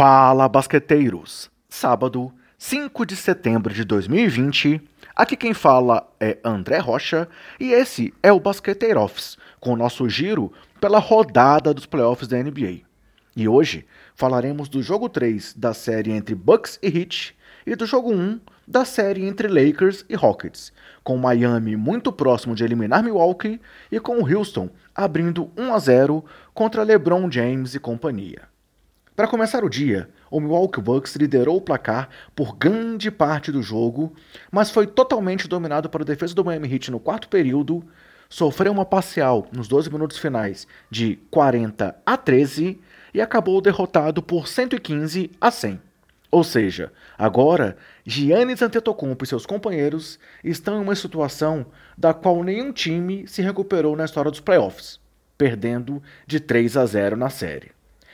Fala, basqueteiros! Sábado, 5 de setembro de 2020. Aqui quem fala é André Rocha e esse é o Basqueteiro Office, com o nosso giro pela rodada dos playoffs da NBA. E hoje falaremos do jogo 3 da série entre Bucks e Heat e do jogo 1 da série entre Lakers e Rockets, com Miami muito próximo de eliminar Milwaukee e com Houston abrindo 1 a 0 contra LeBron James e companhia. Para começar o dia, o Milwaukee Bucks liderou o placar por grande parte do jogo, mas foi totalmente dominado pela defesa do Miami Heat no quarto período, sofreu uma parcial nos 12 minutos finais de 40 a 13 e acabou derrotado por 115 a 100. Ou seja, agora Giannis Antetokounmpo e seus companheiros estão em uma situação da qual nenhum time se recuperou na história dos playoffs, perdendo de 3 a 0 na série.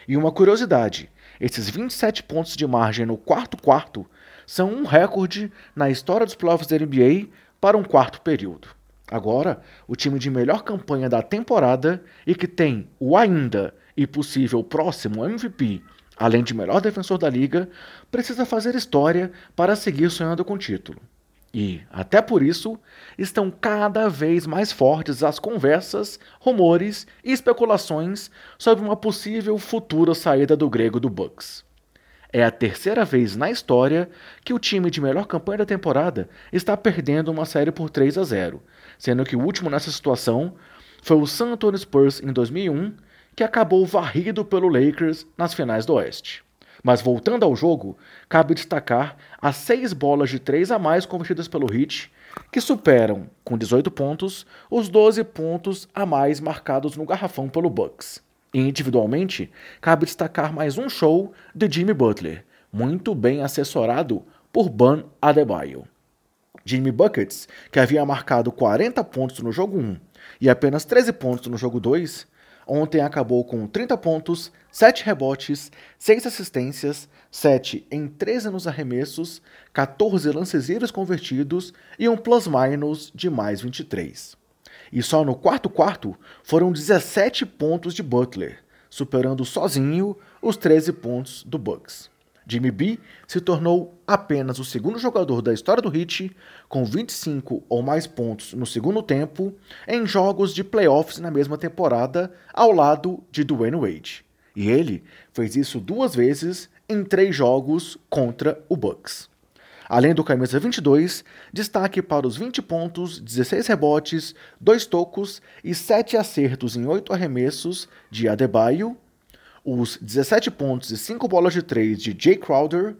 E uma curiosidade: esses 27 pontos de margem no quarto quarto são um recorde na história dos playoffs da NBA para um quarto período. Agora, o time de melhor campanha da temporada e que tem o ainda e possível próximo MVP, além de melhor defensor da liga, precisa fazer história para seguir sonhando com o título. E, até por isso, estão cada vez mais fortes as conversas, rumores e especulações sobre uma possível futura saída do grego do Bucks. É a terceira vez na história que o time de melhor campanha da temporada está perdendo uma série por 3 a 0, sendo que o último nessa situação foi o San Antonio Spurs em 2001, que acabou varrido pelo Lakers nas finais do Oeste. Mas voltando ao jogo, cabe destacar as seis bolas de três a mais convertidas pelo Heat, que superam, com 18 pontos, os 12 pontos a mais marcados no garrafão pelo Bucks. E individualmente, cabe destacar mais um show de Jimmy Butler, muito bem assessorado por Ban Adebayo. Jimmy Buckets, que havia marcado 40 pontos no jogo 1 e apenas 13 pontos no jogo 2, Ontem acabou com 30 pontos, 7 rebotes, 6 assistências, 7 em 13 nos arremessos, 14 lances livres convertidos e um plus-minus de mais 23. E só no quarto quarto foram 17 pontos de Butler, superando sozinho os 13 pontos do Bucks. Jimmy B se tornou apenas o segundo jogador da história do Heat com 25 ou mais pontos no segundo tempo em jogos de playoffs na mesma temporada, ao lado de Dwayne Wade. E ele fez isso duas vezes em três jogos contra o Bucks. Além do camisa 22, destaque para os 20 pontos, 16 rebotes, 2 tocos e 7 acertos em 8 arremessos de Adebayo os 17 pontos e 5 bolas de 3 de Jay Crowder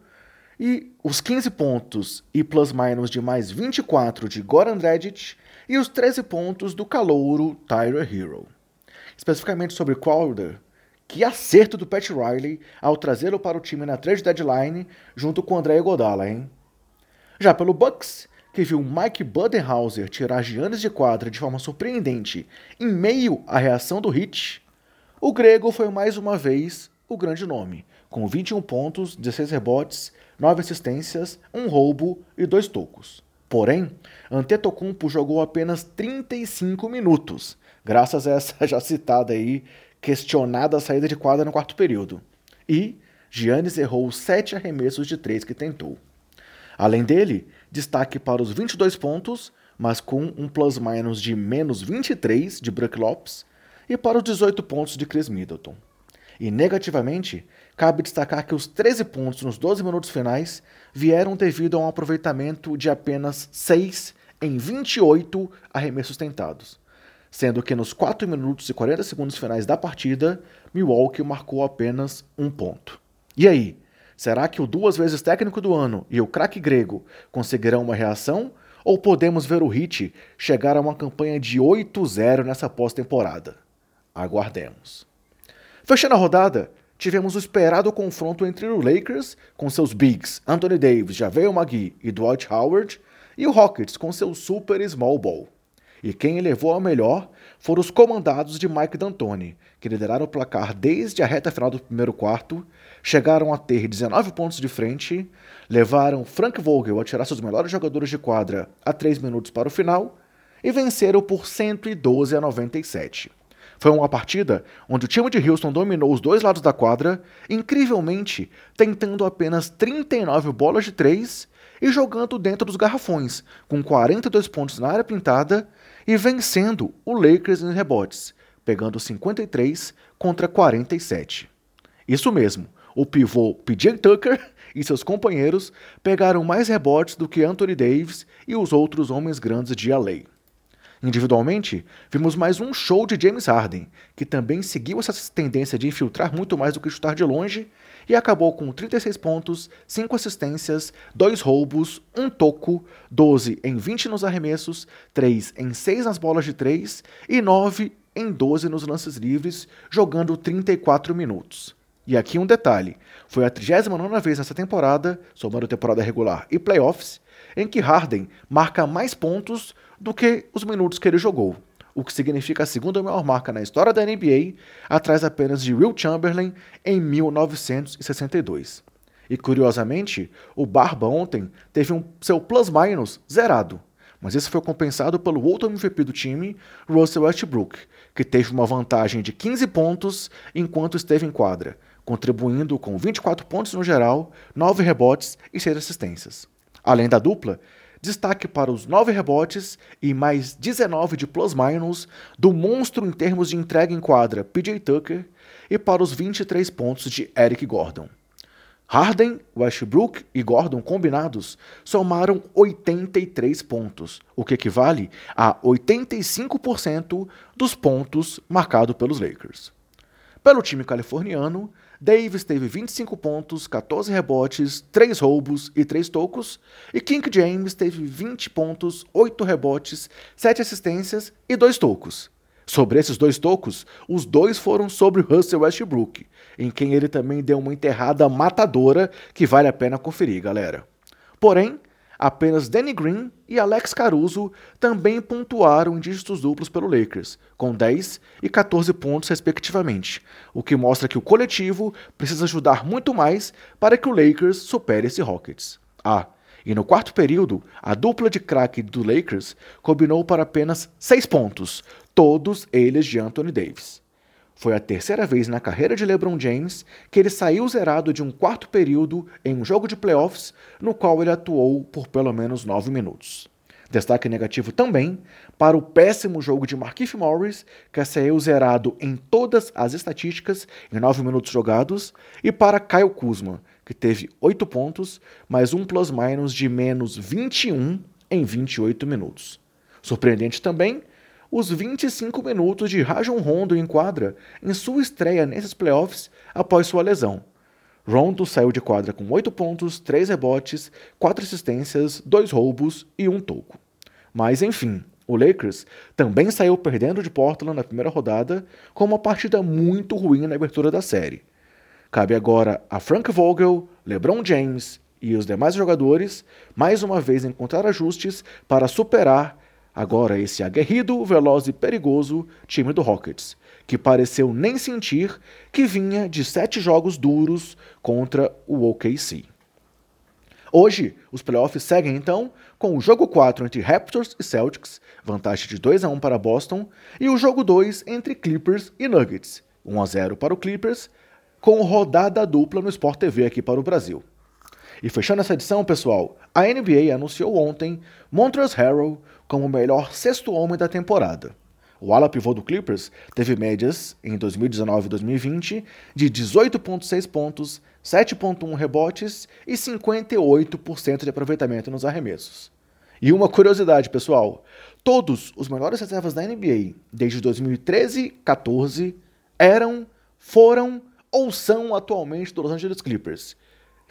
e os 15 pontos e plus-minus de mais 24 de Goran Dragic e os 13 pontos do calouro Tyler Hero. Especificamente sobre Crowder, que acerto do Pat Riley ao trazê-lo para o time na trade deadline junto com André Godala, hein? Já pelo Bucks, que viu Mike Budenhauser tirar Giannis de quadra de forma surpreendente em meio à reação do Heat, o grego foi mais uma vez o grande nome, com 21 pontos, 16 rebotes, 9 assistências, um roubo e dois tocos. Porém, Antetokounmpo jogou apenas 35 minutos, graças a essa já citada aí questionada saída de quadra no quarto período. E Giannis errou os 7 arremessos de 3 que tentou. Além dele, destaque para os 22 pontos, mas com um plus-minus de menos 23 de Brook Lopes, e para os 18 pontos de Chris Middleton. E negativamente, cabe destacar que os 13 pontos nos 12 minutos finais vieram devido a um aproveitamento de apenas 6 em 28 arremessos tentados, sendo que nos 4 minutos e 40 segundos finais da partida, Milwaukee marcou apenas um ponto. E aí, será que o duas vezes técnico do ano e o craque grego conseguirão uma reação? Ou podemos ver o Heat chegar a uma campanha de 8-0 nessa pós-temporada? Aguardemos. Fechando a rodada, tivemos o esperado confronto entre o Lakers, com seus bigs Anthony Davis, JaVale McGee e Dwight Howard, e o Rockets, com seu super small ball. E quem elevou a melhor foram os comandados de Mike D'Antoni, que lideraram o placar desde a reta final do primeiro quarto, chegaram a ter 19 pontos de frente, levaram Frank Vogel a tirar seus melhores jogadores de quadra a 3 minutos para o final e venceram por 112 a 97 Foi uma partida onde o time de Houston dominou os dois lados da quadra, incrivelmente tentando apenas 39 bolas de 3 e jogando dentro dos garrafões, com 42 pontos na área pintada e vencendo o Lakers em rebotes, pegando 53 contra 47. Isso mesmo, o pivô PJ Tucker e seus companheiros pegaram mais rebotes do que Anthony Davis e os outros homens grandes de LA. Individualmente, vimos mais um show de James Harden, que também seguiu essa tendência de infiltrar muito mais do que chutar de longe e acabou com 36 pontos, 5 assistências, 2 roubos, 1 toco, 12 em 20 nos arremessos, 3 em 6 nas bolas de 3 e 9 em 12 nos lances livres, jogando 34 minutos. E aqui um detalhe: foi a 39 vez nessa temporada, somando temporada regular e playoffs, em que Harden marca mais pontos do que os minutos que ele jogou, o que significa a segunda maior marca na história da NBA, atrás apenas de Will Chamberlain em 1962. E curiosamente, o Barba ontem teve um seu plus-minus zerado, mas isso foi compensado pelo outro MVP do time, Russell Westbrook, que teve uma vantagem de 15 pontos enquanto esteve em quadra, contribuindo com 24 pontos no geral, 9 rebotes e 6 assistências. Além da dupla, destaque para os 9 rebotes e mais 19 de plus-minus do monstro em termos de entrega em quadra PJ Tucker e para os 23 pontos de Eric Gordon. Harden, Westbrook e Gordon combinados somaram 83 pontos, o que equivale a 85% dos pontos marcados pelos Lakers. Pelo time californiano, Davis teve 25 pontos, 14 rebotes, 3 roubos e 3 tocos, e King James teve 20 pontos, 8 rebotes, 7 assistências e 2 tocos. Sobre esses dois tocos, os dois foram sobre Russell Westbrook, em quem ele também deu uma enterrada matadora que vale a pena conferir, galera. Porém, Apenas Danny Green e Alex Caruso também pontuaram em dígitos duplos pelo Lakers, com 10 e 14 pontos respectivamente, o que mostra que o coletivo precisa ajudar muito mais para que o Lakers supere esse Rockets. Ah, e no quarto período, a dupla de craque do Lakers combinou para apenas 6 pontos, todos eles de Anthony Davis. Foi a terceira vez na carreira de LeBron James que ele saiu zerado de um quarto período em um jogo de playoffs, no qual ele atuou por pelo menos nove minutos. Destaque negativo também para o péssimo jogo de Markieff Morris, que saiu zerado em todas as estatísticas em nove minutos jogados, e para Kyle Kuzma, que teve oito pontos, mais um plus-minus de menos 21 em 28 minutos. Surpreendente também os 25 minutos de Rajon Rondo em quadra em sua estreia nesses playoffs após sua lesão. Rondo saiu de quadra com 8 pontos, 3 rebotes, 4 assistências, 2 roubos e 1 toco. Mas enfim, o Lakers também saiu perdendo de Portland na primeira rodada com uma partida muito ruim na abertura da série. Cabe agora a Frank Vogel, LeBron James e os demais jogadores mais uma vez encontrar ajustes para superar Agora esse aguerrido, veloz e perigoso time do Rockets, que pareceu nem sentir que vinha de sete jogos duros contra o OKC. Hoje, os playoffs seguem então com o jogo 4 entre Raptors e Celtics, vantagem de 2 a 1 para Boston, e o jogo 2 entre Clippers e Nuggets, 1 a 0 para o Clippers, com rodada dupla no Sport TV aqui para o Brasil. E fechando essa edição, pessoal, a NBA anunciou ontem Montrezl Harrell como o melhor sexto homem da temporada. O ala pivô do Clippers teve médias em 2019 e 2020 de 18,6 pontos, 7,1 rebotes e 58% de aproveitamento nos arremessos. E uma curiosidade, pessoal: todos os melhores reservas da NBA desde 2013-14 eram, foram ou são atualmente do Los Angeles Clippers.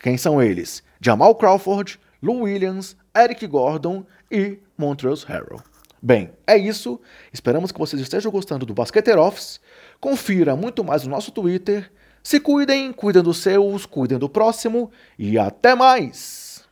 Quem são eles? Jamal Crawford, Lou Williams, Eric Gordon e Montrezl Harrell. Bem, é isso. Esperamos que vocês estejam gostando do Basqueteiro Office. Confira muito mais no nosso Twitter. Se cuidem, cuidem dos seus, cuidem do próximo e até mais!